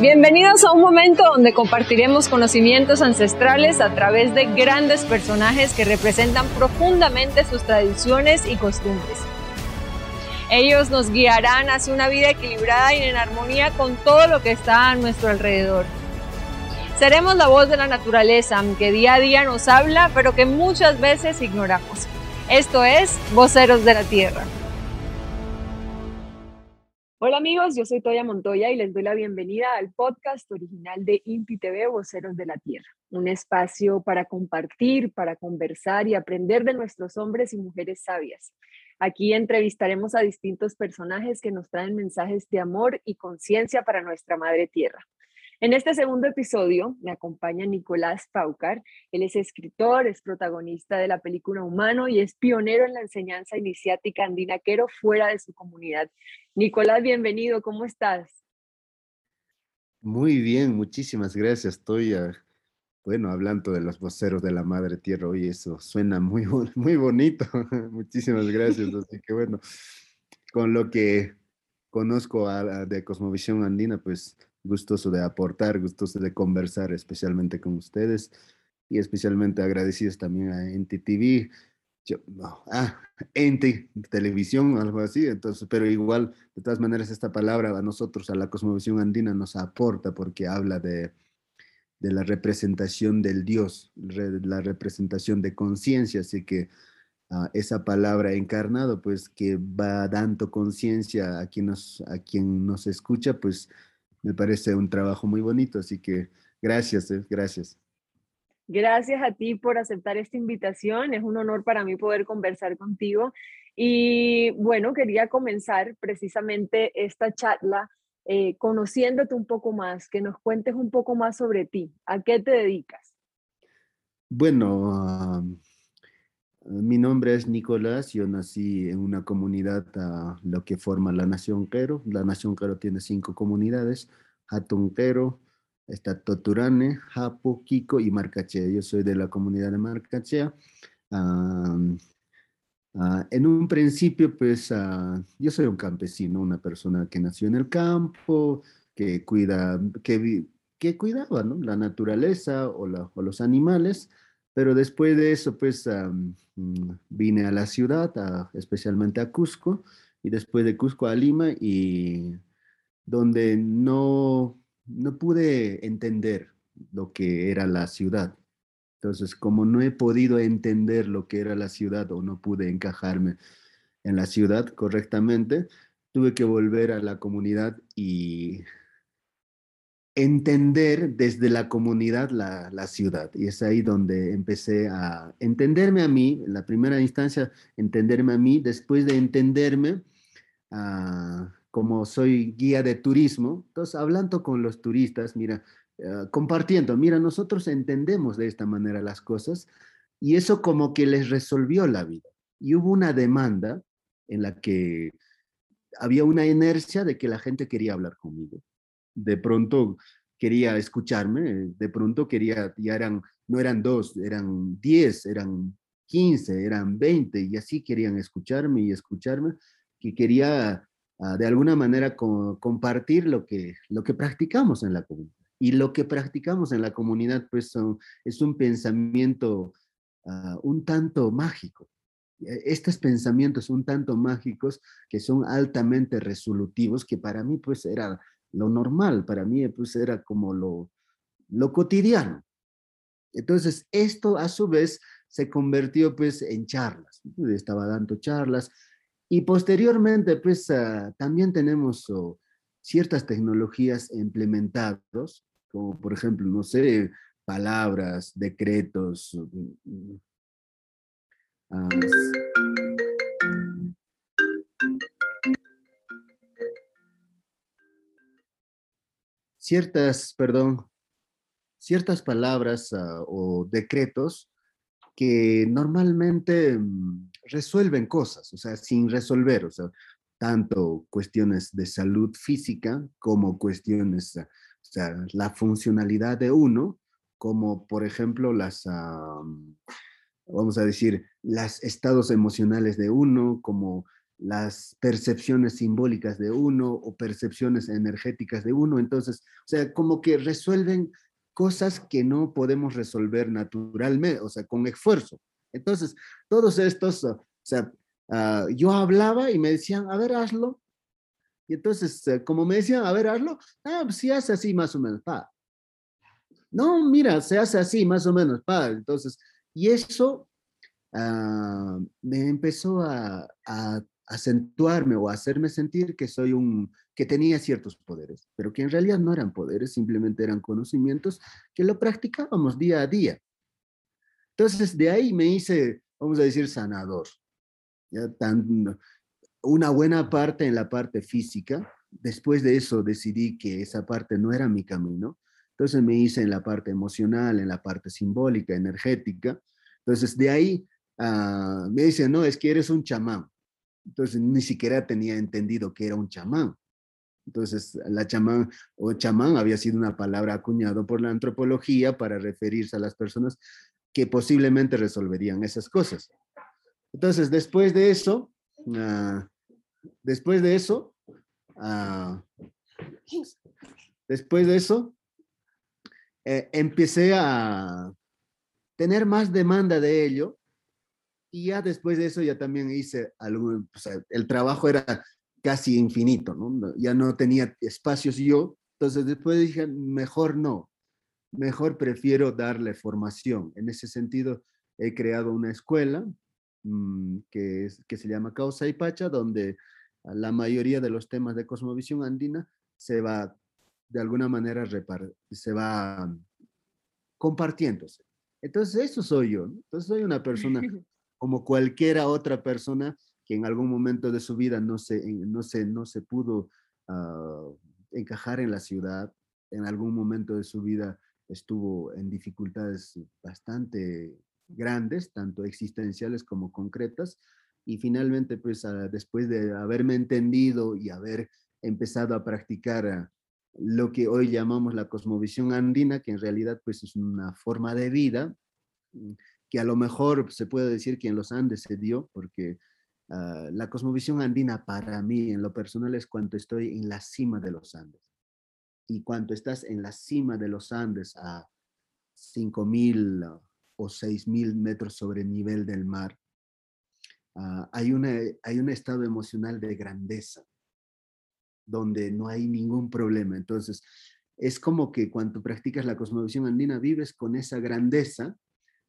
Bienvenidos a un momento donde compartiremos conocimientos ancestrales a través de grandes personajes que representan profundamente sus tradiciones y costumbres. Ellos nos guiarán hacia una vida equilibrada y en armonía con todo lo que está a nuestro alrededor. Seremos la voz de la naturaleza que día a día nos habla, pero que muchas veces ignoramos. Esto es Voceros de la Tierra. Hola amigos, yo soy Toya Montoya y les doy la bienvenida al podcast original de INPI TV Voceros de la Tierra, un espacio para compartir, para conversar y aprender de nuestros hombres y mujeres sabias. Aquí entrevistaremos a distintos personajes que nos traen mensajes de amor y conciencia para nuestra Madre Tierra. En este segundo episodio me acompaña Nicolás Paucar. Él es escritor, es protagonista de la película Humano y es pionero en la enseñanza iniciática andinaquero fuera de su comunidad. Nicolás, bienvenido, ¿cómo estás? Muy bien, muchísimas gracias. Estoy, bueno, hablando de los voceros de la Madre Tierra, hoy eso suena muy, muy bonito. muchísimas gracias. Así que bueno, con lo que conozco de Cosmovisión Andina, pues gustoso de aportar, gustoso de conversar, especialmente con ustedes y especialmente agradecidos también a Enti TV, yo, no, ah, Enti Televisión, algo así, entonces, pero igual, de todas maneras, esta palabra a nosotros, a la cosmovisión andina, nos aporta porque habla de, de la representación del Dios, la representación de conciencia, así que uh, esa palabra encarnado, pues que va dando conciencia a, quien a quien nos escucha, pues me parece un trabajo muy bonito, así que gracias, eh, gracias. Gracias a ti por aceptar esta invitación. Es un honor para mí poder conversar contigo. Y bueno, quería comenzar precisamente esta charla eh, conociéndote un poco más, que nos cuentes un poco más sobre ti. ¿A qué te dedicas? Bueno, mi nombre es Nicolás. Yo nací en una comunidad, uh, lo que forma la Nación Quero. La Nación Quero tiene cinco comunidades. Quero, está Toturane, Japo, Kiko y Marcachea. Yo soy de la comunidad de Marcachea. Ah, en un principio, pues ah, yo soy un campesino, una persona que nació en el campo, que cuida, que, que cuidaba ¿no? la naturaleza o, o, los animales, pero después de eso, pues mm, vine a la ciudad, especialmente a Cusco, y después de Cusco a Lima, y donde no no pude entender lo que era la ciudad. Entonces, como no he podido entender lo que era la ciudad o no pude encajarme en la ciudad correctamente, tuve que volver a la comunidad y entender desde la comunidad la, ciudad. Y es ahí donde empecé a entenderme a mí, en la primera instancia, entenderme a mí, después de entenderme, a como soy guía de turismo, entonces hablando con los turistas, mira, eh, compartiendo, mira, nosotros entendemos de esta manera las cosas y eso como que les resolvió la vida. Y hubo una demanda en la que había una inercia de que la gente quería hablar conmigo. De pronto quería escucharme, de pronto quería, ya eran, no eran dos, eran diez, eran quince, eran veinte, y así querían escucharme y escucharme, que quería de alguna manera compartir lo que, lo que practicamos en la comunidad. Y lo que practicamos en la comunidad pues es un pensamiento ah, un tanto mágico. E, estos pensamientos un tanto mágicos que son altamente resolutivos, que para mí pues era lo normal, para mí pues era como lo, lo cotidiano. Entonces esto a su vez se convirtió pues en charlas. Estaba dando charlas y posteriormente, pues ah, también tenemos ciertas tecnologías implementadas, como por ejemplo, no sé, palabras, decretos. Mm, ciertas, perdón, ciertas palabras ah, o decretos que normalmente mm, resuelven cosas, o sea, sin resolver, o sea, tanto cuestiones de salud física como cuestiones, o sea, la funcionalidad de uno, como por ejemplo las, vamos a decir, los estados emocionales de uno, como las percepciones simbólicas de uno o percepciones energéticas de uno. Entonces, o sea, como que resuelven cosas que no podemos resolver naturalmente, o sea, con esfuerzo. Entonces, todos estos, o sea, ah, yo hablaba y me decían, a ver, hazlo. Y entonces, eh, como me decían, a ver, hazlo, ah, pues sí hace así más o menos, pa. No, mira, se hace así más o menos, pa. Entonces, y eso ah, me empezó a acentuarme o hacerme sentir que soy un, que tenía ciertos poderes, pero que en realidad no eran poderes, simplemente eran conocimientos que lo practicábamos día a día. Entonces, de ahí me hice, vamos a decir, sanador. Ya tan, una buena parte en la parte física. Después de eso decidí que esa parte no era mi camino. Entonces me hice en la parte emocional, en la parte simbólica, energética. Entonces de ahí ah, me dicen, no, es que eres un chamán. Entonces ni siquiera tenía entendido que era un chamán. Entonces, la chamán o chamán había sido una palabra acuñado por la antropología para referirse a las personas que posiblemente resolverían esas cosas. Entonces, después de eso, ah, después de eso, ah, después de eso, eh, empecé a tener más demanda de ello y ya después de eso ya también hice algo, el trabajo era casi infinito. Ya no tenía espacios yo, entonces después dije, mejor no, mejor prefiero darle formación. En ese sentido, he creado una escuela mm, que, es, que se llama Causa y Pacha, donde la mayoría de los temas de cosmovisión andina se va, de alguna manera, se va compartiéndose. Entonces, eso soy yo. Entonces, soy una persona como cualquiera otra persona que en algún momento de su vida no se, no se, no se pudo ah, encajar en la ciudad, en algún momento de su vida estuvo en dificultades bastante grandes, tanto existenciales como concretas, y finalmente, pues ah, después de haberme entendido y haber empezado a practicar ah, lo que hoy llamamos la cosmovisión andina, que en realidad pues es una forma de vida, mm, que a lo mejor se puede decir que en los Andes se dio, porque ah, la cosmovisión andina para mí en lo personal es cuando estoy en la cima de los Andes. Y cuando estás en la cima de los Andes a 5.000 o 6.000 metros sobre el nivel del mar, ah, hay, una, hay un estado emocional de grandeza, donde no hay ningún problema. Entonces, es como que cuando practicas la cosmovisión andina vives con esa grandeza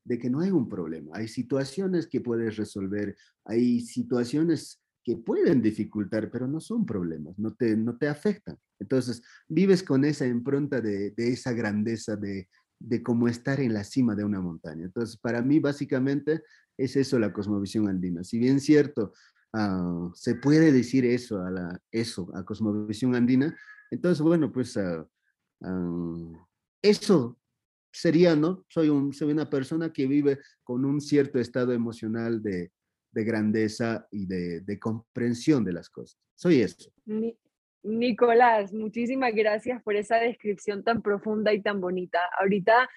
de que no hay un problema. Hay situaciones que puedes resolver, hay situaciones que pueden dificultar, pero no son problemas, no te, no te afectan. Entonces, vives con esa impronta de, esa grandeza de, de cómo estar en la cima de una montaña. Entonces, para mí, básicamente, es eso la cosmovisión andina. Si bien cierto, ah, se puede decir eso a, la, eso a cosmovisión andina, entonces, bueno, pues uh, eso sería, ¿no? Soy, soy una persona que vive con un cierto estado emocional de, de grandeza y de, de, comprensión de las cosas. Soy eso. Nicolás, muchísimas gracias por esa descripción tan profunda y tan bonita. Ahorita,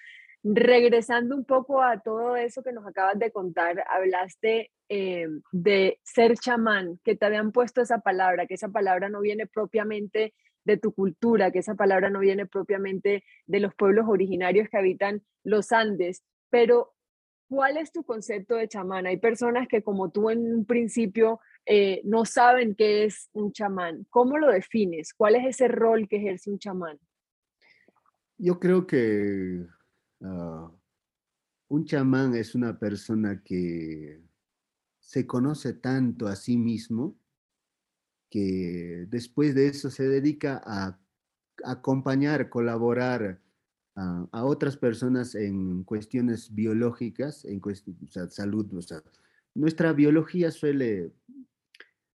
regresando un poco a todo eso que nos acabas de contar, hablaste eh, de ser chamán, que te habían puesto esa palabra, que esa palabra no viene propiamente de tu cultura, que esa palabra no viene propiamente de los pueblos originarios que habitan los Andes, pero ¿cuál es tu concepto de chamán? Hay personas que como tú en un principio eh, no saben qué es un chamán. ¿Cómo lo defines? ¿Cuál es ese rol que ejerce un chamán? Yo creo que ah, un chamán es una persona que se conoce tanto a sí mismo que después de eso se dedica a acompañar, colaborar a, otras personas en cuestiones biológicas, en salud. O sea, nuestra biología suele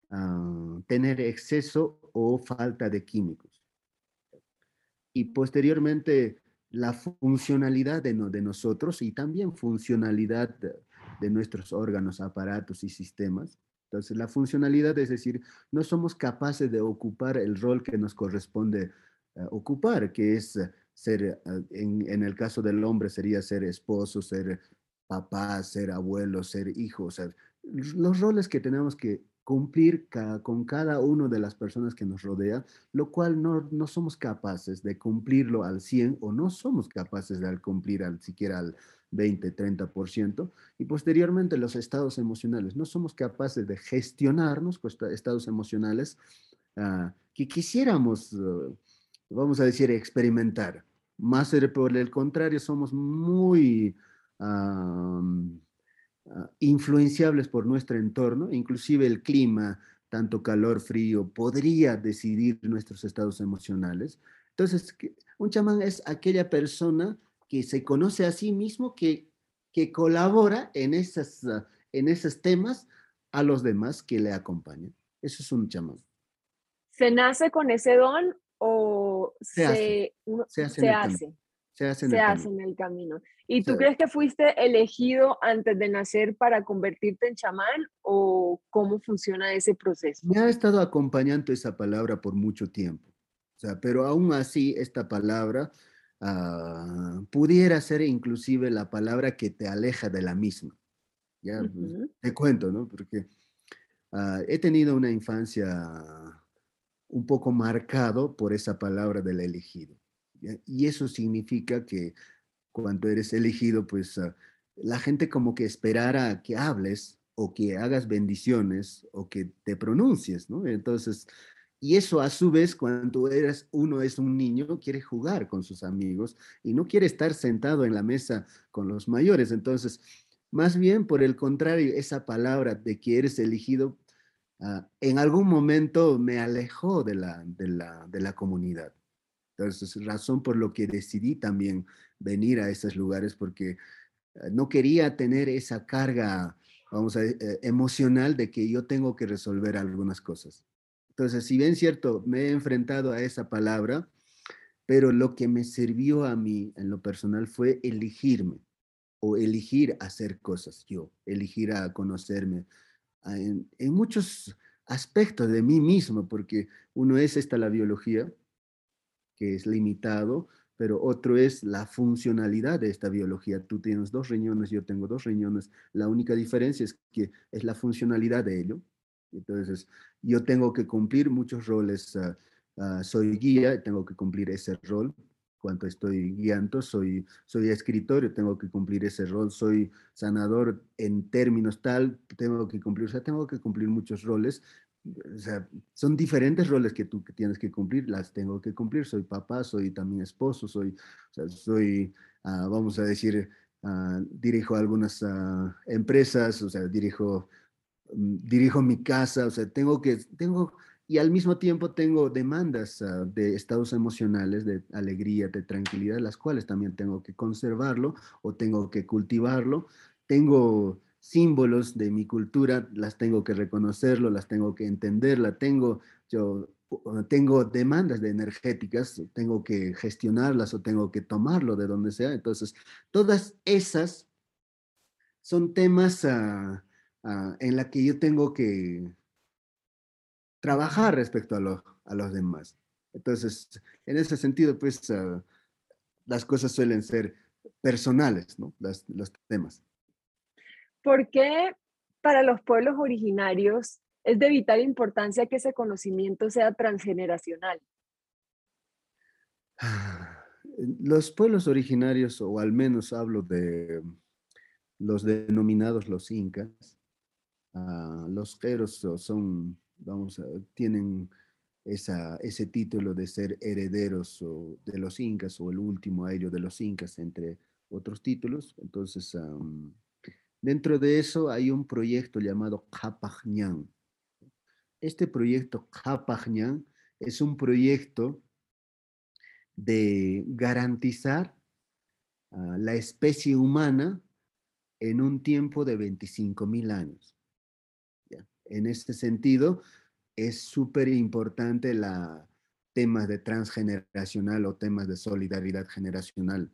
ah, tener exceso o falta de químicos. Y posteriormente, la funcionalidad de nosotros y también funcionalidad de nuestros órganos, aparatos y sistemas entonces, la funcionalidad es decir, no somos capaces de ocupar el rol que nos corresponde eh, ocupar, que es eh, ser, eh, en, el caso del hombre sería ser esposo, ser papá, ser abuelo, ser hijo, ser, los roles que tenemos que cumplir con cada una de las personas que nos rodea, lo cual no, no somos capaces de cumplirlo al 100 o no somos capaces de cumplir al siquiera al 20, 30%, y posteriormente los estados emocionales. No somos capaces de gestionarnos, pues, estados emocionales ah, que quisiéramos, uh, vamos a decir, experimentar. Más por el contrario, somos muy ah, influenciables por nuestro entorno, inclusive el clima, tanto calor, frío, podría decidir nuestros estados emocionales. Entonces, un chamán es aquella persona que se conoce a sí mismo, que, que colabora en, esas, en esos temas a los demás que le acompañan. Eso es un chamán. ¿Se nace con ese don o se, hace? se hace? Se hace en, el, camino. ¿Y tú crees que fuiste elegido antes de nacer para convertirte en chamán o cómo funciona ese proceso? Me ha estado acompañando esa palabra por mucho tiempo. O sea, pero aún así esta palabra Ah, pudiera ser inclusive la palabra que te aleja de la misma. Ya, pues, te cuento, ¿no? Porque ah, he tenido una infancia un poco marcado por esa palabra del elegido. Y eso significa que cuando eres elegido, pues ah, la gente como que esperara que hables o que hagas bendiciones o que te pronuncies, ¿no? Entonces, y eso a su vez, cuando eres, uno es un niño, quiere jugar con sus amigos y no quiere estar sentado en la mesa con los mayores. Entonces, más bien por el contrario, esa palabra de que eres elegido, ah, en algún momento me alejó de la, de la, de la comunidad. Entonces, razón por lo que decidí también venir a esos lugares, porque ah, no quería tener esa carga, vamos a eh, emocional de que yo tengo que resolver algunas cosas. Entonces, si bien cierto, me he enfrentado a esa palabra, pero lo que me sirvió a mí en lo personal fue elegirme o elegir hacer cosas yo, elegir a conocerme en, muchos aspectos de mí mismo, porque uno es esta la biología, que es limitado, pero otro es la funcionalidad de esta biología. Tú tienes dos riñones, yo tengo dos riñones. La única diferencia es que es la funcionalidad de ello. Entonces, yo tengo que cumplir muchos roles. Ah, ah, soy guía, tengo que cumplir ese rol. Cuando estoy guiando, soy, soy escritor, tengo que cumplir ese rol. Soy sanador en términos tal, tengo que cumplir, o sea, tengo que cumplir muchos roles. O sea, son diferentes roles que tú tienes que cumplir, las tengo que cumplir. Soy papá, soy también esposo, soy, o sea, soy, ah, vamos a decir, dirijo algunas empresas, o sea, dirijo dirijo mi casa, o sea, tengo que, tengo, y al mismo tiempo tengo demandas ah, de estados emocionales, de alegría, de tranquilidad, las cuales también tengo que conservarlo o tengo que cultivarlo. Tengo símbolos de mi cultura, las tengo que reconocerlo, las tengo que entender, la tengo, yo tengo demandas de energéticas, tengo que gestionarlas o tengo que tomarlo de donde sea. Entonces, todas esas son temas uh, Ah, en la que yo tengo que trabajar respecto a, a los demás. Entonces, en ese sentido, pues ah, las cosas suelen ser personales, ¿no? los temas. ¿Por qué para los pueblos originarios es de vital importancia que ese conocimiento sea transgeneracional? Los pueblos originarios, o al menos hablo de los denominados los incas, Ah, los queros son, vamos, tienen esa, ese título de ser herederos de los incas o el último año de los incas, entre otros títulos. Entonces, dentro de eso hay un proyecto llamado Kapajñán. Este proyecto Kapajñán es un proyecto de garantizar la especie humana en un tiempo de 25 mil años. En este sentido, es súper importante la temas de transgeneracional o temas de solidaridad generacional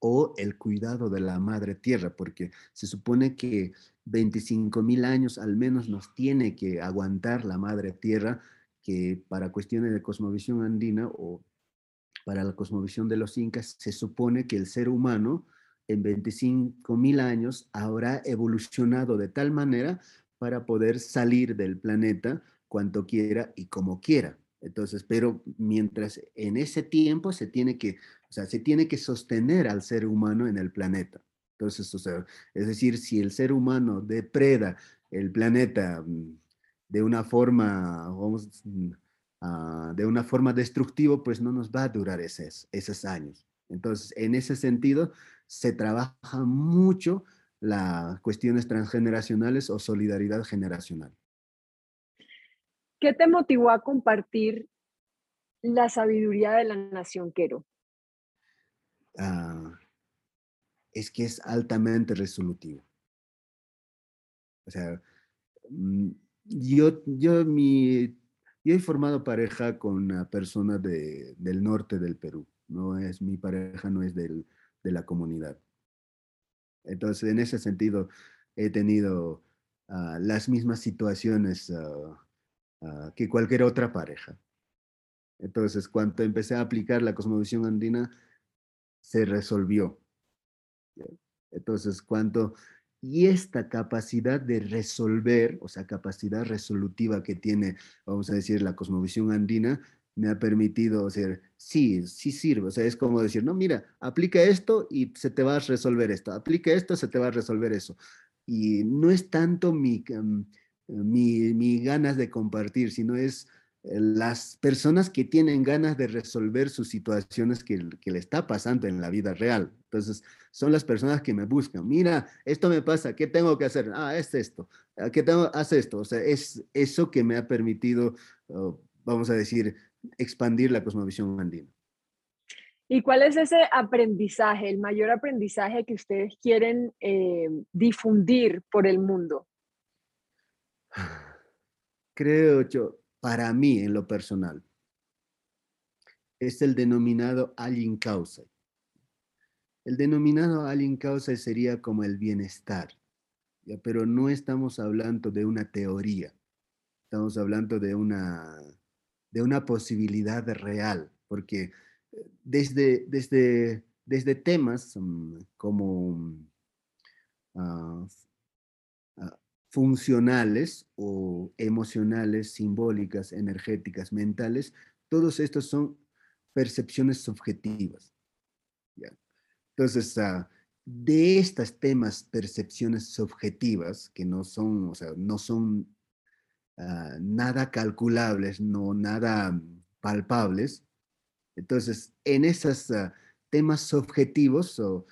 o el cuidado de la madre tierra, porque se supone que 25 mil años al menos nos tiene que aguantar la madre tierra, que para cuestiones de cosmovisión andina o para la cosmovisión de los incas, se supone que el ser humano en 25 mil años habrá evolucionado de tal manera para poder salir del planeta cuanto quiera y como quiera. Entonces, pero mientras en ese tiempo se tiene que, o sea, se tiene que sostener al ser humano en el planeta. Entonces, o sea, es decir, si el ser humano depreda el planeta mm, de una forma, vamos, ah, de una forma destructiva, pues no nos va a durar esos, esos años. Entonces, en ese sentido, se trabaja mucho las cuestiones transgeneracionales o solidaridad generacional. ¿Qué te motivó a compartir la sabiduría de la nación Quero? Ah, es que es altamente resolutivo. O sea, mm, yo, yo, mi, yo he formado pareja con una persona de, del norte del Perú. No es, mi pareja no es del, de la comunidad. Entonces, en ese sentido, he tenido ah, las mismas situaciones ah, ah, que cualquier otra pareja. Entonces, cuando empecé a aplicar la cosmovisión andina, se resolvió. Entonces, cuando y esta capacidad de resolver, o sea, capacidad resolutiva que tiene, vamos a decir, la cosmovisión andina, me ha permitido, sea, sí, sí sirve, o sea, es como decir, no, mira, aplica esto y se te va a resolver esto, aplica esto, se te va a resolver eso. Y no es tanto mi, em, mi, mi ganas de compartir, sino es eh, las personas que tienen ganas de resolver sus situaciones que, que, le está pasando en la vida real. Entonces, son las personas que me buscan. Mira, esto me pasa, ¿qué tengo que hacer? Ah, es esto. Ah, ¿Qué tengo? Haz esto. O sea, es eso que me ha permitido, oh, vamos a decir, expandir la cosmovisión andina. ¿Y cuál es ese aprendizaje, el mayor aprendizaje que ustedes quieren eh, difundir por el mundo? Creo yo, para mí en lo personal, es el denominado alien causa. El denominado alien causa sería como el bienestar, ¿ya? pero no estamos hablando de una teoría, estamos hablando de una, de una posibilidad real, porque eh, desde, desde, desde temas mm, como uh, funcionales o emocionales, simbólicas, energéticas, mentales, todos estos son percepciones subjetivas. Entonces, uh, de estos temas, percepciones subjetivas, que no son, o sea, no son uh, nada calculables, no nada palpables, entonces, en esos uh, temas subjetivos, o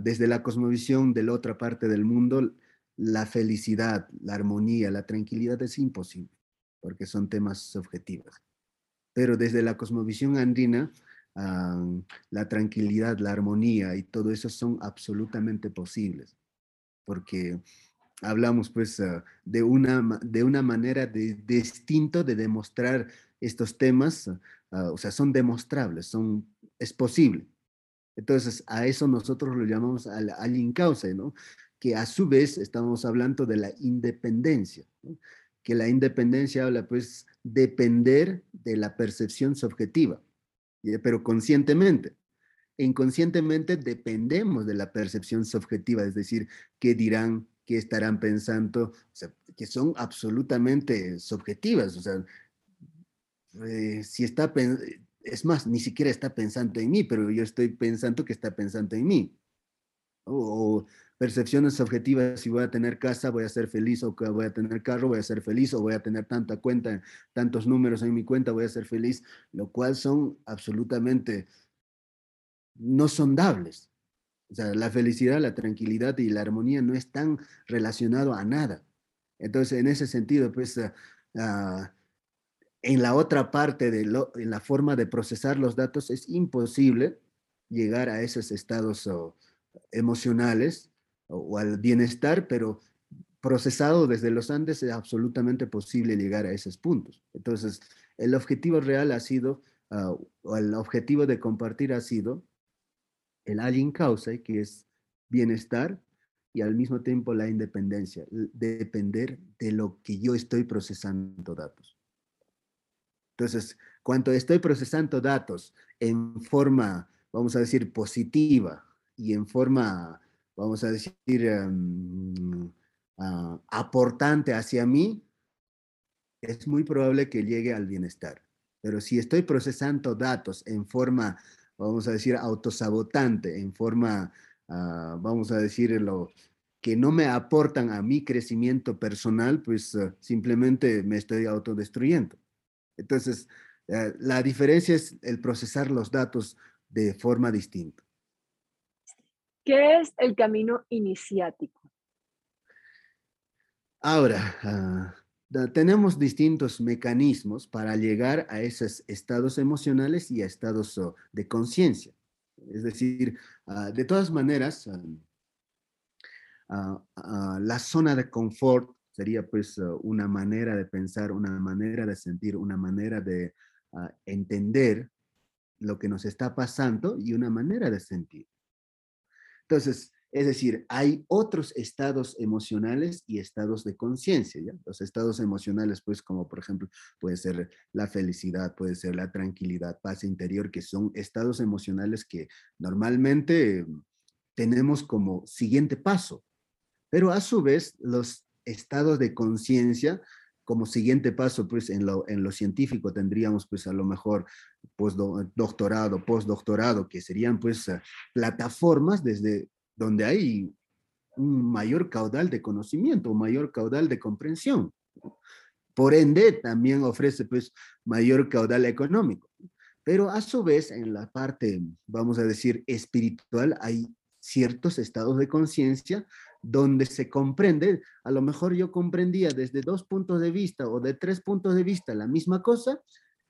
desde la cosmovisión de la otra parte del mundo, la felicidad, la armonía, la tranquilidad es imposible, porque son temas subjetivos. Pero desde la cosmovisión andina, la tranquilidad, la armonía y todo eso son absolutamente posibles, porque hablamos pues ah, de, una, de una manera de, distinto de demostrar estos temas, ah, o sea, son demostrables, son, es posible. Entonces, a eso nosotros lo llamamos al, al incauce, ¿no? que a su vez estamos hablando de la independencia, que la independencia habla pues depender de la percepción subjetiva, pero conscientemente. Inconscientemente dependemos de la percepción subjetiva, es decir, qué dirán, qué estarán pensando, que son absolutamente subjetivas, o sea, eh, si está, es más, ni siquiera está pensando en mí, pero yo estoy pensando que está pensando en mí. O, percepciones objetivas, si voy a tener casa, voy a ser feliz, o que voy a tener carro, voy a ser feliz, o voy a tener tanta cuenta, tantos números en mi cuenta, voy a ser feliz, lo cual son absolutamente no sondables. O sea, la felicidad, la tranquilidad y la armonía no están relacionados a nada. Entonces, en ese sentido, pues, ah, ah, en la otra parte, de lo, en la forma de procesar los datos, es imposible llegar a esos estados emocionales o, al bienestar, pero procesado desde los Andes es absolutamente posible llegar a esos puntos. Entonces, el objetivo real ha sido, ah, o el objetivo de compartir ha sido el alien causa, que es bienestar, y al mismo tiempo la independencia, depender de lo que yo estoy procesando datos. Entonces, cuando estoy procesando datos en forma, vamos a decir, positiva y en forma vamos a decir, em, ah, aportante hacia mí, es muy probable que llegue al bienestar. Pero si estoy procesando datos en forma, vamos a decir, autosabotante, en forma, ah, vamos a decirlo, que no me aportan a mi crecimiento personal, pues ah, simplemente me estoy autodestruyendo. Entonces, eh, la diferencia es el procesar los datos de forma distinta. ¿Qué es el camino iniciático? Ahora, ah, tenemos distintos mecanismos para llegar a esos estados emocionales y a estados de conciencia. Es decir, ah, de todas maneras, ah, la zona de confort sería pues una manera de pensar, una manera de sentir, una manera de entender lo que nos está pasando y una manera de sentir. Entonces, es decir, hay otros estados emocionales y estados de conciencia. Los estados emocionales, pues como por ejemplo puede ser la felicidad, puede ser la tranquilidad, paz interior, que son estados emocionales que normalmente tenemos como siguiente paso. Pero a su vez, los estados de conciencia como siguiente paso, pues en lo, en lo científico tendríamos pues a lo mejor postdoctorado, postdoctorado, que serían pues plataformas desde donde hay un mayor caudal de conocimiento, mayor caudal de comprensión. Por ende, también ofrece pues mayor caudal económico. Pero a su vez, en la parte, vamos a decir, espiritual, hay ciertos estados de conciencia donde se comprende, a lo mejor yo comprendía desde dos puntos de vista o de tres puntos de vista la misma cosa,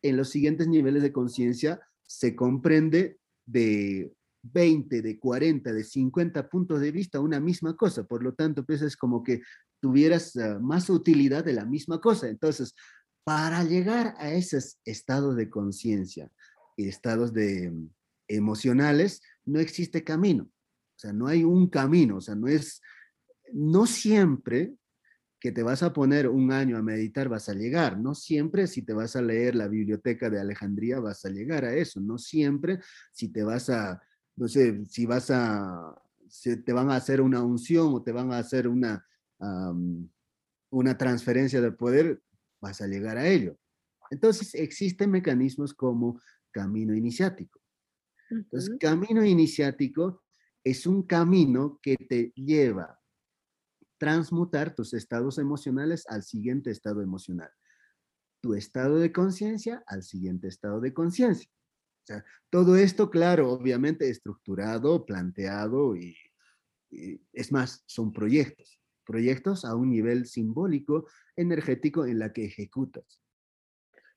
en los siguientes niveles de conciencia se comprende de 20, de 40, de 50 puntos de vista una misma cosa. Por lo tanto, pues es como que tuvieras ah, más utilidad de la misma cosa. Entonces, para llegar a esos estados de conciencia y estados de mm, emocionales, no existe camino. O sea, no hay un camino, o sea, no es, no siempre que te vas a poner un año a meditar vas a llegar. No siempre si te vas a leer la biblioteca de Alejandría vas a llegar a eso. No siempre si te vas a, no sé, si vas a, si te van a hacer una unción o te van a hacer una, una transferencia de poder, vas a llegar a ello. Entonces existen mecanismos como camino iniciático. Entonces, camino iniciático es un camino que te lleva transmutar tus estados emocionales al siguiente estado emocional. Tu estado de conciencia al siguiente estado de conciencia. O sea, todo esto, claro, obviamente estructurado, planteado y, es más, son proyectos. Proyectos a un nivel simbólico, energético en la que ejecutas.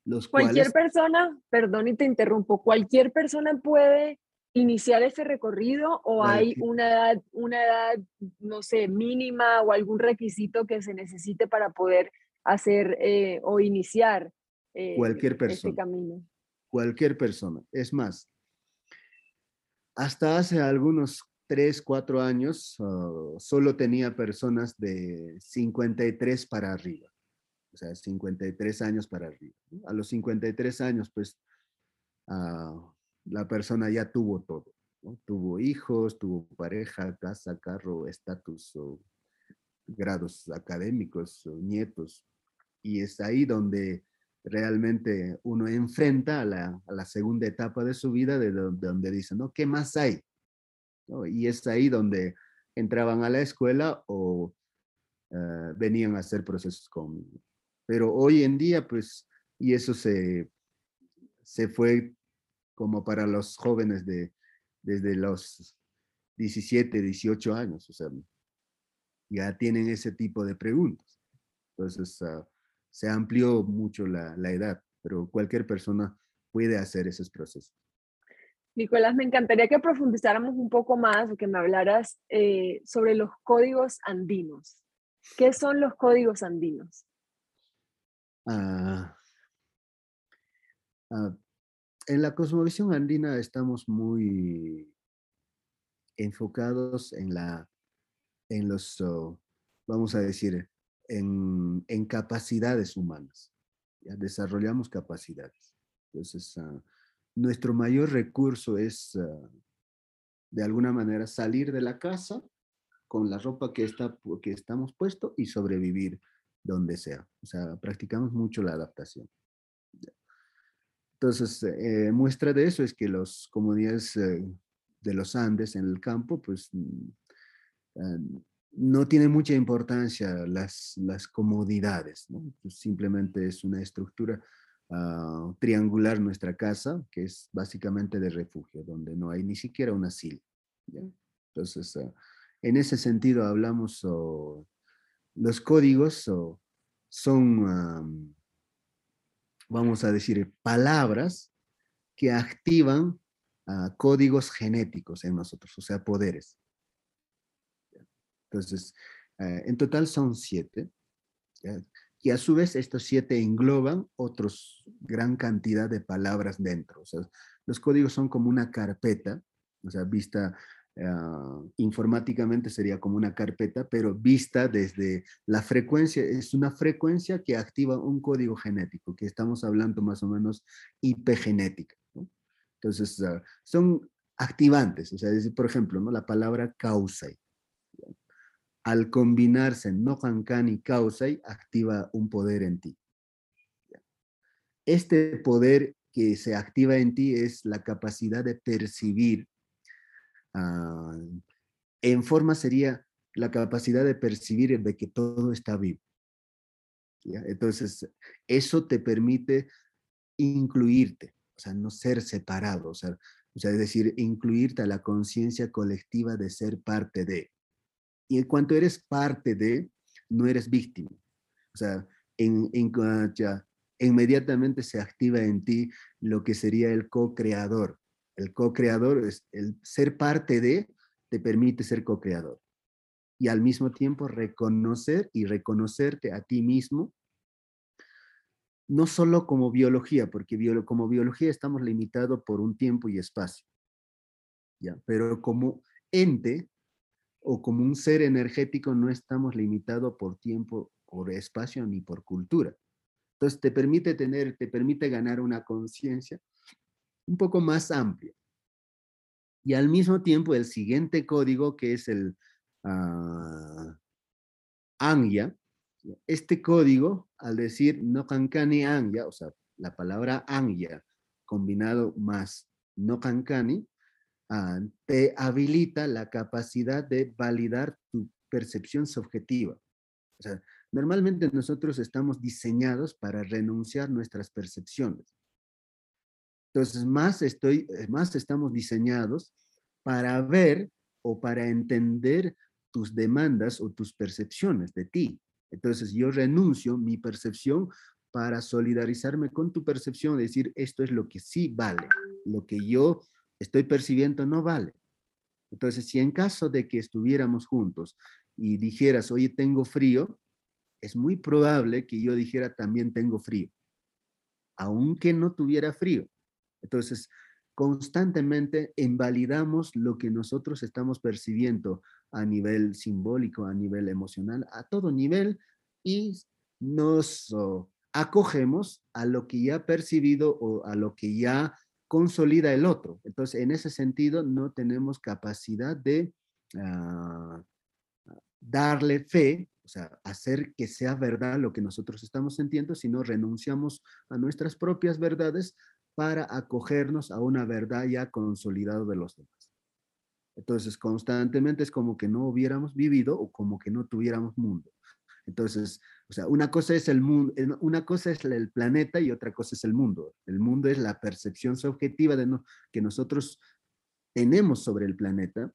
Los cualquier persona, perdón y te interrumpo, cualquier persona puede iniciar ese recorrido o hay una edad, una edad, no sé, mínima o algún requisito que se necesite para poder hacer eh, o iniciar eh, cualquier este persona, este camino? Cualquier persona. Es más, hasta hace algunos 3, 4 años ah, solo tenía personas de 53 para arriba. O sea, 53 años para arriba. A los 53 años, pues, uh, la persona ya tuvo todo. Tuvo hijos, tuvo pareja, casa, carro, estatus, grados académicos, nietos. Y es ahí donde realmente uno enfrenta a la, segunda etapa de su vida, de donde, dice, ¿no? ¿Qué más hay? Y es ahí donde entraban a la escuela o eh, venían a hacer procesos conmigo. Pero hoy en día, pues, y eso se, se fue como para los jóvenes de desde los 17, 18 años, o sea, ya tienen ese tipo de preguntas. Entonces, ah, se amplió mucho la, la, edad, pero cualquier persona puede hacer esos procesos. Nicolás, me encantaría que profundizáramos un poco más o que me hablaras eh, sobre los códigos andinos. ¿Qué son los códigos andinos? Ah, ah, en la cosmovisión andina estamos muy enfocados en la, en los, oh, vamos a decir, en, capacidades humanas. ¿ya? Desarrollamos capacidades. Entonces, ah, nuestro mayor recurso es, ah, de alguna manera, salir de la casa con la ropa que, está, que estamos puesto y sobrevivir donde sea. O sea, practicamos mucho la adaptación. Entonces, eh, muestra de eso es que las comunidades eh, de los Andes en el campo, pues eh, no tiene mucha importancia las, las comodidades. Pues, simplemente es una estructura ah, triangular nuestra casa, que es básicamente de refugio, donde no hay ni siquiera una asilo. Entonces, ah, en ese sentido hablamos, los códigos son, vamos a decir, palabras que activan ah, códigos genéticos en nosotros, o sea, poderes. Entonces, eh, en total son siete. Y a su vez, estos siete engloban otros gran cantidad de palabras dentro. O sea, los códigos son como una carpeta, o sea, vista ah, informáticamente sería como una carpeta, pero vista desde la frecuencia, es una frecuencia que activa un código genético, que estamos hablando más o menos hipegenética. Entonces, ah, son activantes, o sea, por ejemplo, ¿no? la palabra causa al combinarse Nohankan y Kausai, activa un poder en ti. Este poder que se activa en ti es la capacidad de percibir. Ah, en forma sería la capacidad de percibir de que todo está vivo. Entonces, eso te permite incluirte, o sea, no ser separado, o sea, o sea es decir, incluirte a la conciencia colectiva de ser parte de. Y en cuanto eres parte de, no eres víctima. O sea, inmediatamente se activa en ti lo que sería el co-creador. El co-creador es el ser parte de, te permite ser co-creador. Y al mismo tiempo reconocer y reconocerte a ti mismo, no solo como biología, porque como biología estamos limitados por un tiempo y espacio, ¿ya? pero como ente o como un ser energético no estamos limitados por tiempo, por espacio ni por cultura. Entonces te permite tener, te permite ganar una conciencia un poco más amplia. Y al mismo tiempo el siguiente código que es el uh, Anya, este código al decir no kankani Anya, o sea, la palabra Anya combinado más no kankani, Ah, te habilita la capacidad de validar tu percepción subjetiva. Normalmente nosotros estamos diseñados para renunciar nuestras percepciones. Entonces, más, estoy, eh, más estamos diseñados para ver o para entender tus demandas o tus percepciones de ti. Entonces, yo renuncio mi percepción para solidarizarme con tu percepción, decir, esto es lo que sí vale, lo que yo estoy percibiendo no vale. Entonces, si en caso de que estuviéramos juntos y dijeras, oye, tengo frío, es muy probable que yo dijera también tengo frío, aunque no tuviera frío. Entonces, constantemente invalidamos lo que nosotros estamos percibiendo a nivel simbólico, a nivel emocional, a todo nivel, y nos oh, acogemos a lo que ya percibido o a lo que ya consolida el otro. Entonces, en ese sentido, no tenemos capacidad de ah, darle fe, o sea, hacer que sea verdad lo que nosotros estamos sintiendo, sino renunciamos a nuestras propias verdades para acogernos a una verdad ya consolidada de los demás. Entonces, constantemente es como que no hubiéramos vivido o como que no tuviéramos mundo. Entonces, o sea, una cosa es el mundo, una cosa es el planeta y otra cosa es el mundo. El mundo es la percepción subjetiva de que nosotros tenemos sobre el planeta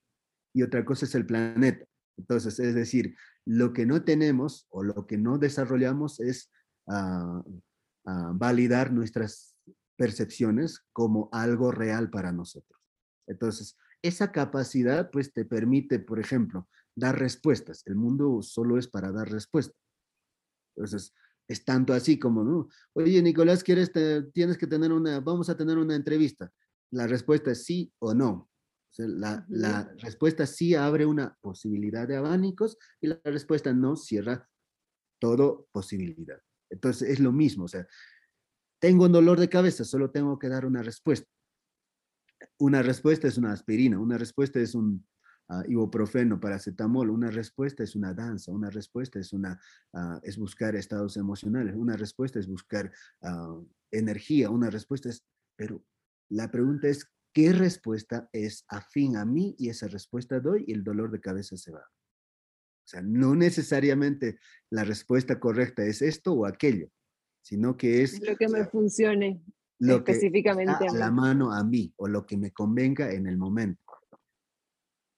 y otra cosa es el planeta. Entonces, es decir, lo que no tenemos o lo que no desarrollamos es ah, ah, validar nuestras percepciones como algo real para nosotros. Entonces, esa capacidad pues te permite, por ejemplo, dar respuestas. El mundo solo es para dar respuestas. Entonces, es tanto así como, ¿no? Oye, Nicolás, ¿quieres tienes que tener una, vamos a tener una entrevista. La respuesta es sí o no. la, la, respuesta sí abre una posibilidad de abanicos y la respuesta no cierra todo posibilidad. Entonces, es lo mismo. O sea, tengo un dolor de cabeza, solo tengo que dar una respuesta. Una respuesta es una aspirina, una respuesta es un uh, ibuprofeno, paracetamol, una respuesta es una danza, una respuesta es, una, uh, es buscar estados emocionales, una respuesta es buscar uh, energía, una respuesta es, pero la pregunta es, ¿qué respuesta es afín a mí? Y esa respuesta doy y el dolor de cabeza se va. O sea, no necesariamente la respuesta correcta es esto o aquello, sino que es... Lo que me o sea, funcione lo específicamente que a la mano a mí o lo que me convenga en el momento.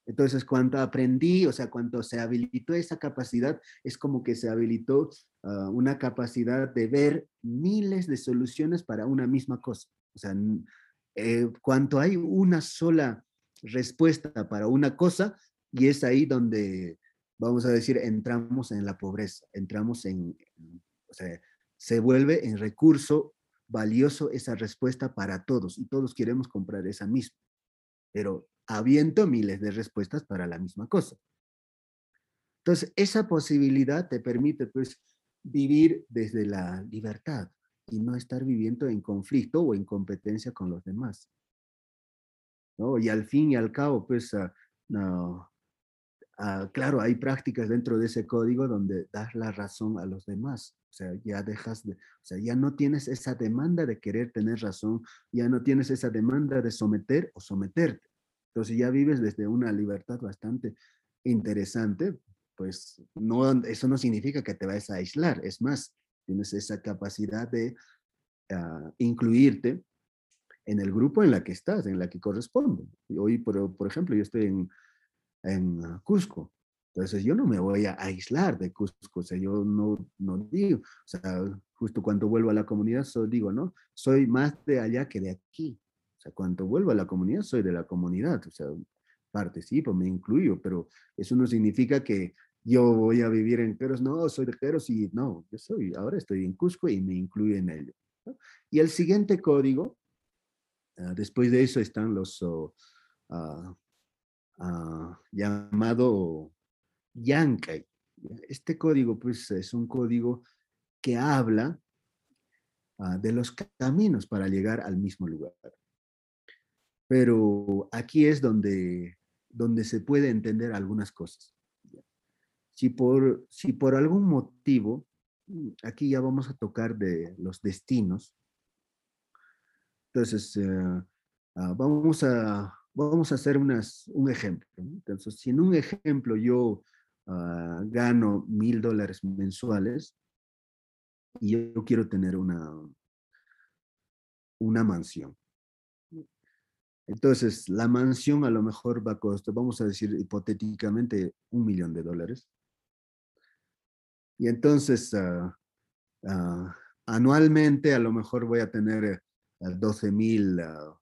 Entonces, cuando aprendí, o sea, cuando se habilitó esa capacidad, es como que se habilitó ah, una capacidad de ver miles de soluciones para una misma cosa. O sea, eh, cuando hay una sola respuesta para una cosa, y es ahí donde, vamos a decir, entramos en la pobreza, entramos en, en- o sea, se vuelve en recurso valioso esa respuesta para todos, y todos queremos comprar esa misma pero habiendo miles de respuestas para la misma cosa. Entonces, esa posibilidad te permite, pues, vivir desde la libertad y no estar viviendo en conflicto o en competencia con los demás. ¿no? Y al fin y al cabo, pues, ah, no, ah, claro, hay prácticas dentro de ese código donde das la razón a los demás. O sea, ya dejas de, o sea, ya no tienes esa demanda de querer tener razón, ya no tienes esa demanda de someter o someterte. Entonces ya vives desde una libertad bastante interesante, pues no, eso no significa que te vayas a aislar, es más, tienes esa capacidad de ah, incluirte en el grupo en la que estás, en la que corresponde. Hoy, por, por ejemplo, yo estoy en, en Cusco. Entonces yo no me voy a aislar de Cusco, o sea, yo no, no digo, o sea, justo cuando vuelvo a la comunidad, so digo, ¿no? Soy más de allá que de aquí. O sea, cuando vuelvo a la comunidad, soy de la comunidad, o sea, participo, me incluyo, pero eso no significa que yo voy a vivir en Queros, no, soy de Queros y no, yo soy, ahora estoy en Cusco y me incluyo en ello. Y el siguiente código, ah, después de eso están los ah, ah, llamado Yankai. Este código, pues, es un código que habla de los caminos para llegar al mismo lugar. Pero aquí es donde, donde se puede entender algunas cosas. Si por, si por algún motivo, aquí ya vamos a tocar de los destinos, entonces eh, ah, vamos, a, vamos a hacer unas, un ejemplo. Entonces, si en un ejemplo yo ah, gano mil dólares mensuales y yo quiero tener una, una mansión. Entonces, la mansión a lo mejor va a costar, vamos a decir hipotéticamente, un millón de dólares. Y entonces, ah, ah, anualmente a lo mejor voy a tener ah, 12 mil ah,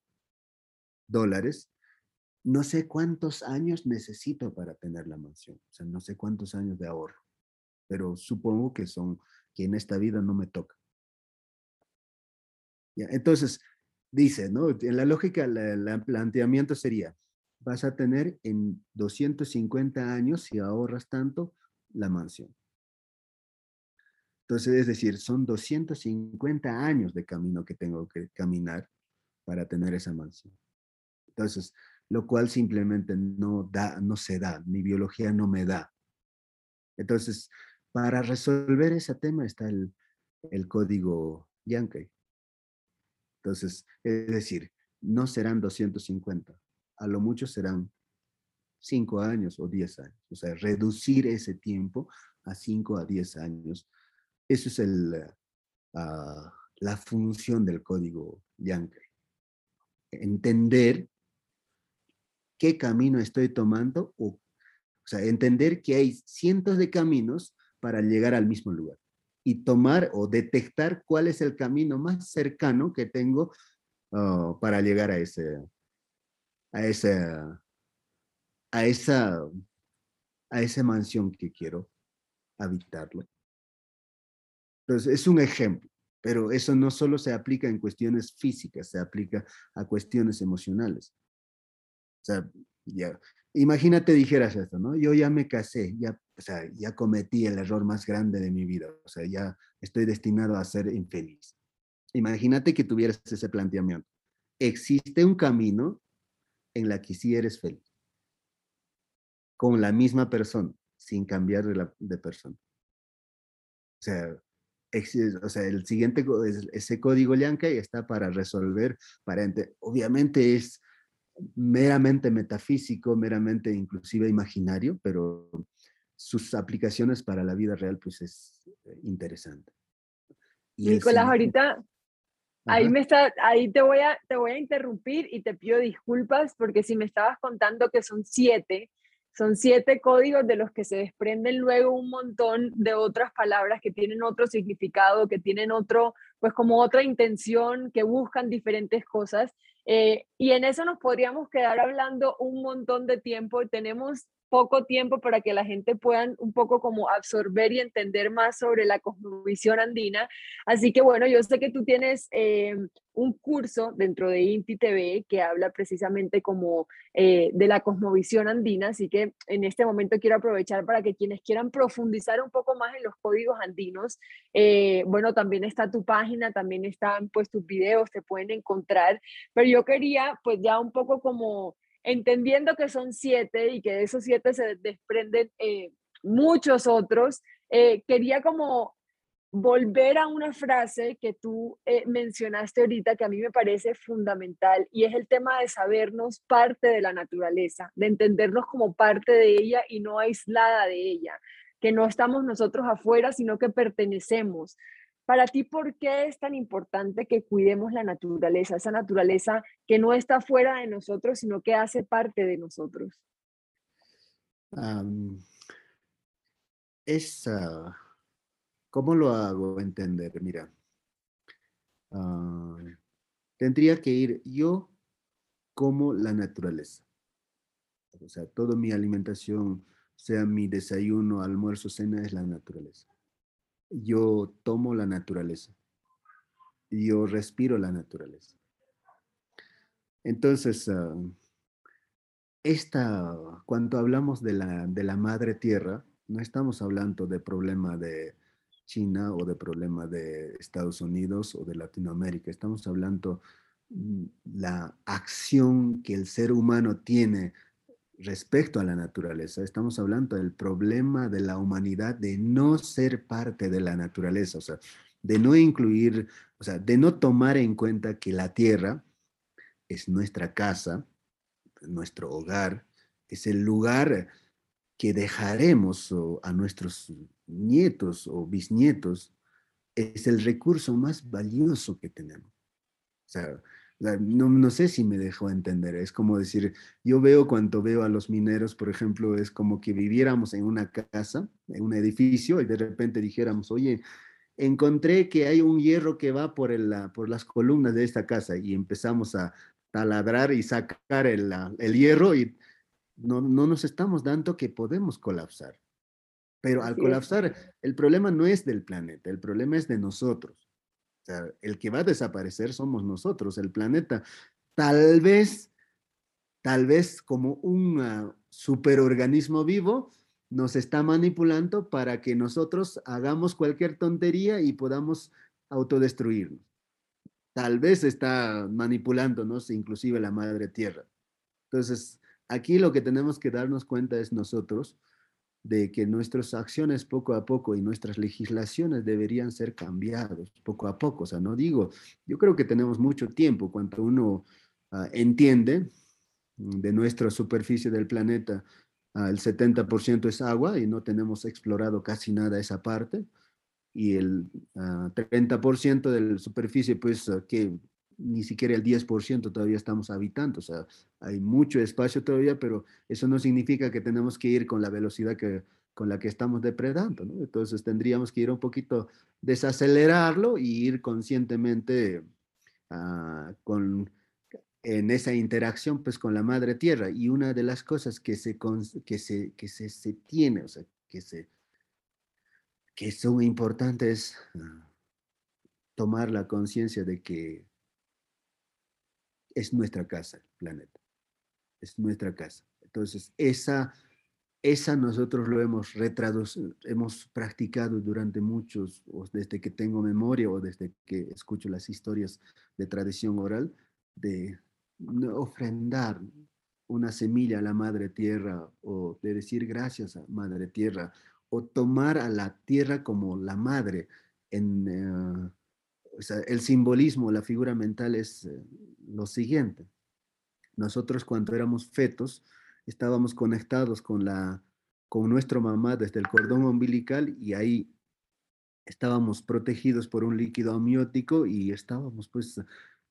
dólares. No sé cuántos años necesito para tener la mansión. O sea, no sé cuántos años de ahorro. Pero supongo que son, que en esta vida no me toca. Ya, entonces, dice, ¿no? En la lógica, el planteamiento sería, vas a tener en 250 años, si ahorras tanto, la mansión. Entonces, es decir, son 250 años de camino que tengo que caminar para tener esa mansión. Entonces, lo cual simplemente no da, no se da, mi biología no me da. Entonces, para resolver ese tema está el, el código Yankee. Entonces, es decir, no serán 250, a lo mucho serán 5 años o 10 años. O sea, reducir ese tiempo a 5 a 10 años. Eso es el, eh, ah, la función del código Yankee. Entender qué camino estoy tomando o, o sea, entender que hay cientos de caminos para llegar al mismo lugar y tomar o detectar cuál es el camino más cercano que tengo ah, para llegar a ese, a ese, a esa, a esa mansión que quiero habitarlo. Entonces, es un ejemplo, pero eso no solo se aplica en cuestiones físicas, se aplica a cuestiones emocionales. O sea, ya, imagínate dijeras esto, ¿no? Yo ya me casé, ya, o sea, ya cometí el error más grande de mi vida, o sea, ya estoy destinado a ser infeliz. Imagínate que tuvieras ese planteamiento. Existe un camino en la que sí eres feliz. con la misma persona, sin cambiar de, la, de persona. O sea, o sea, el siguiente, ese código Yankee está para resolver, para obviamente es meramente metafísico, meramente inclusive imaginario, pero sus aplicaciones para la vida real pues es eh, interesante. Nicolás, ahorita ahí me está, ahí te voy a te voy a interrumpir y te pido disculpas porque si me estabas contando que son siete, son siete códigos de los que se desprenden luego un montón de otras palabras que tienen otro significado, que tienen otro, pues como otra intención, que buscan diferentes cosas. Eh, y en eso nos podríamos quedar hablando un montón de tiempo. Tenemos poco tiempo para que la gente pueda un poco como absorber y entender más sobre la cosmovisión andina. Así que bueno, yo sé que tú tienes eh, un curso dentro de Inti TV que habla precisamente como eh, de la cosmovisión andina, así que en este momento quiero aprovechar para que quienes quieran profundizar un poco más en los códigos andinos, eh, bueno, también está tu página, también están pues tus videos, te pueden encontrar, pero yo quería pues ya un poco como entendiendo que son siete y que de esos siete se desprenden eh, muchos otros, eh, quería como volver a una frase que tú eh, mencionaste ahorita que a mí me parece fundamental y es el tema de sabernos parte de la naturaleza, de entendernos como parte de ella y no aislada de ella, que no estamos nosotros afuera, sino que pertenecemos. Para ti, ¿por qué es tan importante que cuidemos la naturaleza, esa naturaleza que no está fuera de nosotros, sino que hace parte de nosotros? ¿Cómo lo hago entender? Mira, ah, tendría que ir yo como la naturaleza. O sea, toda mi alimentación, sea mi desayuno, almuerzo, cena, es la naturaleza yo tomo la naturaleza. Yo respiro la naturaleza. Entonces, ah, esta, cuando hablamos de la, de la madre tierra, no estamos hablando de problema de China o de problema de Estados Unidos o de Latinoamérica. Estamos hablando mm, la acción que el ser humano tiene respecto a la naturaleza, estamos hablando del problema de la humanidad de no ser parte de la naturaleza, o sea, de no incluir, o sea, de no tomar en cuenta que la tierra es nuestra casa, nuestro hogar, es el lugar que dejaremos a nuestros nietos o bisnietos, es el recurso más valioso que tenemos. O sea, no, no, sé si me dejó entender. Es como decir, yo veo cuando veo a los mineros, por ejemplo, es como que viviéramos en una casa, en un edificio, y de repente dijéramos, oye, encontré que hay un hierro que va por, el, por las columnas de esta casa y empezamos a taladrar y sacar el, el hierro y no, no nos estamos dando que podemos colapsar. Pero al colapsar, el problema no es del planeta, el problema es de nosotros el que va a desaparecer somos nosotros, el planeta. Tal vez, tal vez como un ah, superorganismo vivo, nos está manipulando para que nosotros hagamos cualquier tontería y podamos autodestruirnos. Tal vez está manipulándonos inclusive la madre tierra. Entonces, aquí lo que tenemos que darnos cuenta es nosotros, de que nuestras acciones poco a poco y nuestras legislaciones deberían ser cambiados poco a poco. O sea, no digo, yo creo que tenemos mucho tiempo cuando uno ah, entiende de nuestra superficie del planeta, ah, el 70% es agua y no tenemos explorado casi nada esa parte. Y el 30% ah, de la superficie, pues, que ni siquiera el 10% todavía estamos habitando, o sea, hay mucho espacio todavía, pero eso no significa que tenemos que ir con la velocidad que, con la que estamos depredando, ¿no? Entonces tendríamos que ir un poquito, desacelerarlo y ir conscientemente ah, con, en esa interacción pues con la madre tierra. Y una de las cosas que se, que se, que se, se tiene, o sea, que, se, que son importantes, ah, tomar la conciencia de que es nuestra casa, el planeta. Es nuestra casa. Entonces, esa, esa nosotros lo hemos retraducido, hemos practicado durante muchos, o desde que tengo memoria o desde que escucho las historias de tradición oral, de ofrendar una semilla a la madre tierra o de decir gracias a madre tierra o tomar a la tierra como la madre. En, el simbolismo, la figura mental es eh, lo siguiente. Nosotros cuando éramos fetos estábamos conectados con, la, con nuestra mamá desde el cordón umbilical y ahí estábamos protegidos por un líquido amniótico y estábamos pues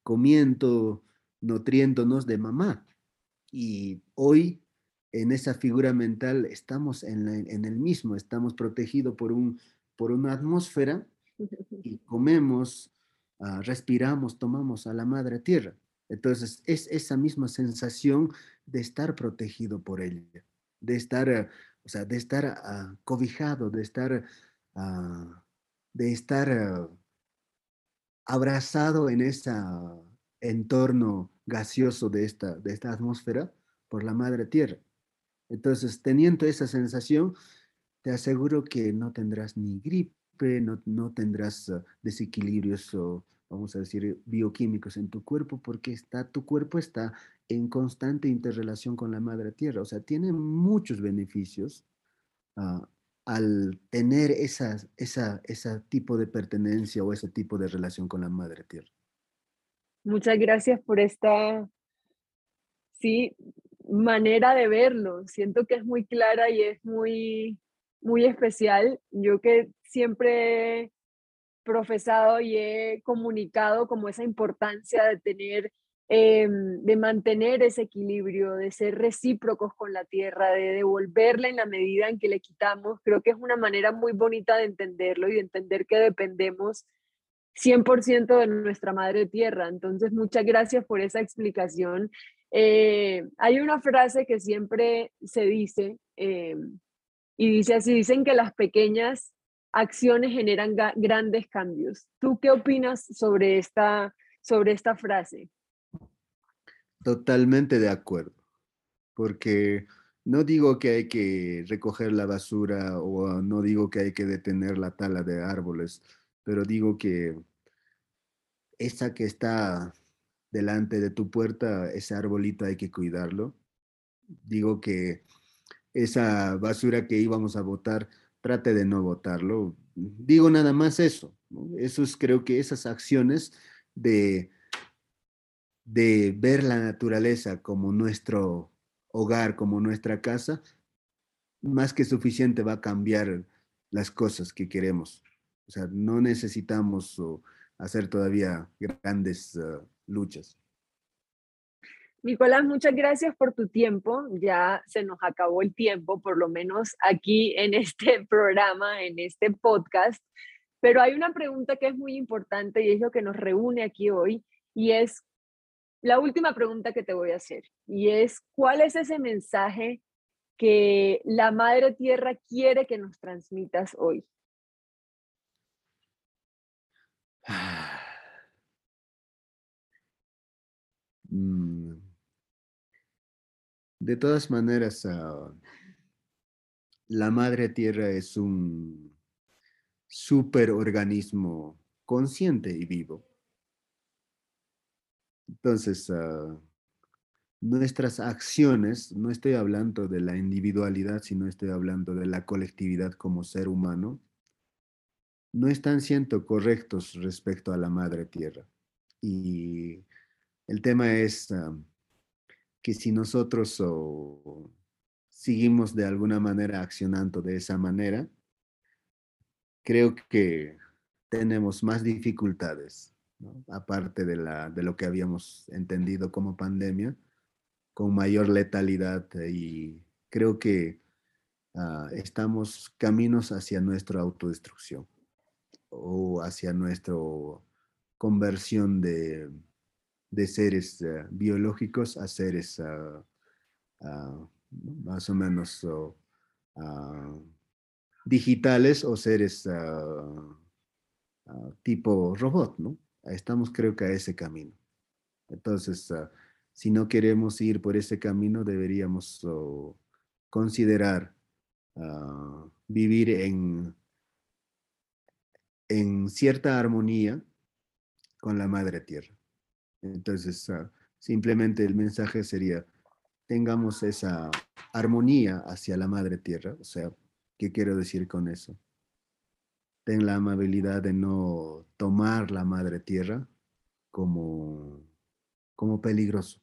comiendo, nutriéndonos de mamá. Y hoy en esa figura mental estamos en, el mismo, estamos protegidos por, un, por una atmósfera y comemos, ah, respiramos, tomamos a la madre tierra. Entonces es esa misma sensación de estar protegido por ella, de estar, ah, o sea, de estar ah, cobijado, de estar, de estar abrazado en ese entorno gaseoso de esta, de esta atmósfera por la madre tierra. Entonces, teniendo esa sensación, te aseguro que no tendrás ni gripe, no, tendrás ah, desequilibrios o, vamos a decir, bioquímicos en tu cuerpo, porque está, tu cuerpo está en constante interrelación con la madre tierra. O sea, tiene muchos beneficios ah, al tener esa, esa, ese tipo de pertenencia o ese tipo de relación con la madre tierra. Muchas gracias por esta, sí, manera de verlo. Siento que es muy clara y es muy, muy especial. Yo que siempre he profesado y he comunicado como esa importancia de tener, em, de mantener ese equilibrio, de ser recíprocos con la tierra, de devolverla en la medida en que le quitamos. Creo que es una manera muy bonita de entenderlo y de entender que dependemos 100% de nuestra madre tierra. Entonces, muchas gracias por esa explicación eh, hay una frase que siempre se dice eh, y dice así, dicen que las pequeñas acciones generan grandes cambios. ¿Tú qué opinas sobre esta, sobre esta frase? Totalmente de acuerdo, porque no digo que hay que recoger la basura o no digo que hay que detener la tala de árboles, pero digo que esa que está delante de tu puerta, ese arbolito hay que cuidarlo. Digo que esa basura que íbamos a botar, trate de no botarlo. Digo nada más eso. Es, creo que esas acciones de, de ver la naturaleza como nuestro hogar, como nuestra casa, más que suficiente va a cambiar las cosas que queremos. O sea, no necesitamos hacer todavía grandes ah, luchas. Nicolás, muchas gracias por tu tiempo. Ya se nos acabó el tiempo, por lo menos aquí en este programa, en este podcast. Pero hay una pregunta que es muy importante y es lo que nos reúne aquí hoy y es la última pregunta que te voy a hacer y es ¿cuál es ese mensaje que la Madre Tierra quiere que nos transmitas hoy? Mm. De todas maneras, ah, la madre tierra es un superorganismo consciente y vivo. Entonces, ah, nuestras acciones, no estoy hablando de la individualidad, sino estoy hablando de la colectividad como ser humano, no están siendo correctos respecto a la madre tierra. Y el tema es que si nosotros seguimos de alguna manera accionando de esa manera, creo que tenemos más dificultades, aparte de, la, de lo que habíamos entendido como pandemia, con mayor letalidad y creo que ah, estamos caminos hacia nuestra autodestrucción o hacia nuestra conversión de, de seres eh, biológicos a seres ah, ah, más o menos ah, digitales o seres tipo robot, ¿no? Estamos creo que a ese camino. Entonces, si no queremos ir por ese camino, deberíamos considerar vivir en, en cierta armonía con la madre tierra. Entonces, ah, simplemente el mensaje sería, tengamos esa armonía hacia la madre tierra. O sea, ¿qué quiero decir con eso? Ten la amabilidad de no tomar la madre tierra como, como peligroso.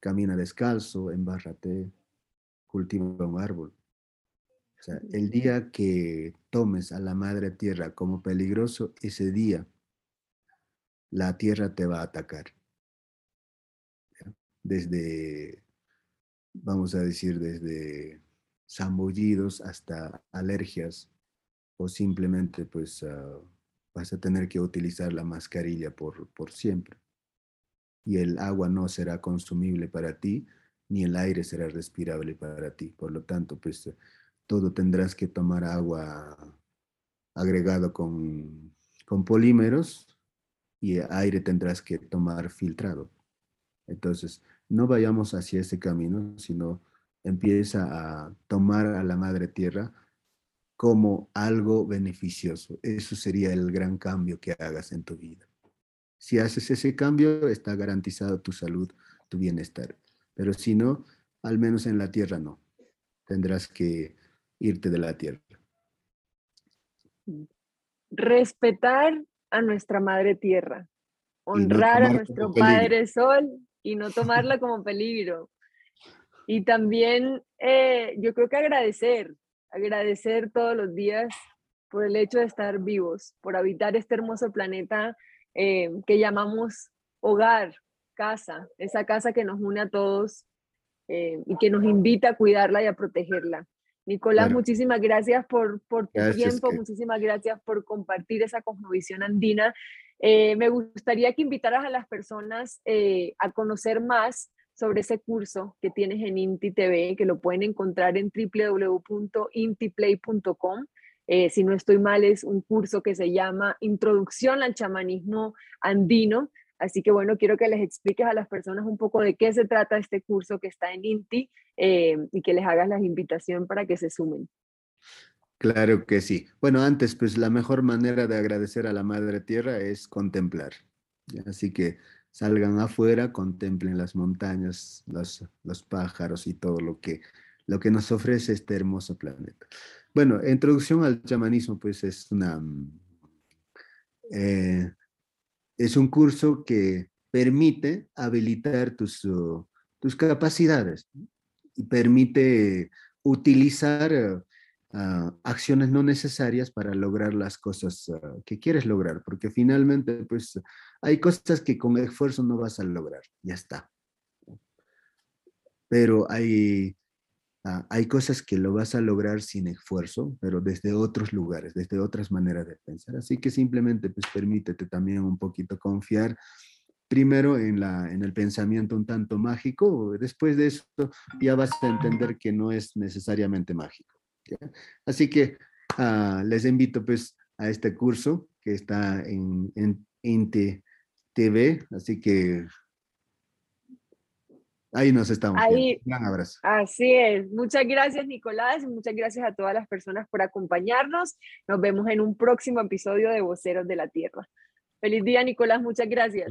Camina descalzo, embárrate, cultiva un árbol. O sea, el día que tomes a la madre tierra como peligroso, ese día la tierra te va a atacar. Desde, vamos a decir, desde zambullidos hasta alergias o simplemente pues ah, vas a tener que utilizar la mascarilla por, por siempre. Y el agua no será consumible para ti, ni el aire será respirable para ti. Por lo tanto, pues todo tendrás que tomar agua agregado con, con polímeros y aire tendrás que tomar filtrado. Entonces, no vayamos hacia ese camino, sino empieza a tomar a la madre tierra como algo beneficioso. Eso sería el gran cambio que hagas en tu vida. Si haces ese cambio, está garantizado tu salud, tu bienestar. Pero si no, al menos en la tierra no. Tendrás que irte de la tierra. Respetar a nuestra madre tierra, honrar a nuestro padre sol y no tomarla como peligro. Y también eh, yo creo que agradecer, agradecer todos los días por el hecho de estar vivos, por habitar este hermoso planeta eh, que llamamos hogar, casa, esa casa que nos une a todos eh, y que nos invita a cuidarla y a protegerla. Nicolás, muchísimas gracias por, por tu tiempo, muchísimas gracias por compartir esa cosmovisión andina. Eh, me gustaría que invitaras a las personas eh, a conocer más sobre ese curso que tienes en Inti TV, que lo pueden encontrar en www.intiplay.com. Eh, si no estoy mal, es un curso que se llama Introducción al chamanismo andino. Así que bueno, quiero que les expliques a las personas un poco de qué se trata este curso que está en INTI eh, y que les hagas la invitación para que se sumen. Claro que sí. Bueno, antes, pues la mejor manera de agradecer a la Madre Tierra es contemplar. Así que salgan afuera, contemplen las montañas, los, los pájaros y todo lo que, lo que nos ofrece este hermoso planeta. Bueno, introducción al chamanismo, pues es una... Mm, eh, es un curso que permite habilitar tus, uh, tus capacidades y permite utilizar uh, uh, acciones no necesarias para lograr las cosas que quieres lograr, porque finalmente pues hay cosas que con esfuerzo no vas a lograr, ya está. Pero hay Ah, hay cosas que lo vas a lograr sin esfuerzo, pero desde otros lugares, desde otras maneras de pensar. Así que simplemente pues permítete también un poquito confiar primero en, la, en el pensamiento un tanto mágico, después de eso ya vas a entender que no es necesariamente mágico. Así que ah, les invito pues a este curso que está en, en Inte TV, así que Ahí nos estamos. Ahí, Un gran abrazo. Así es. Muchas gracias, Nicolás, y muchas gracias a todas las personas por acompañarnos. Nos vemos en un próximo episodio de Voceros de la Tierra. Feliz día, Nicolás. Muchas gracias.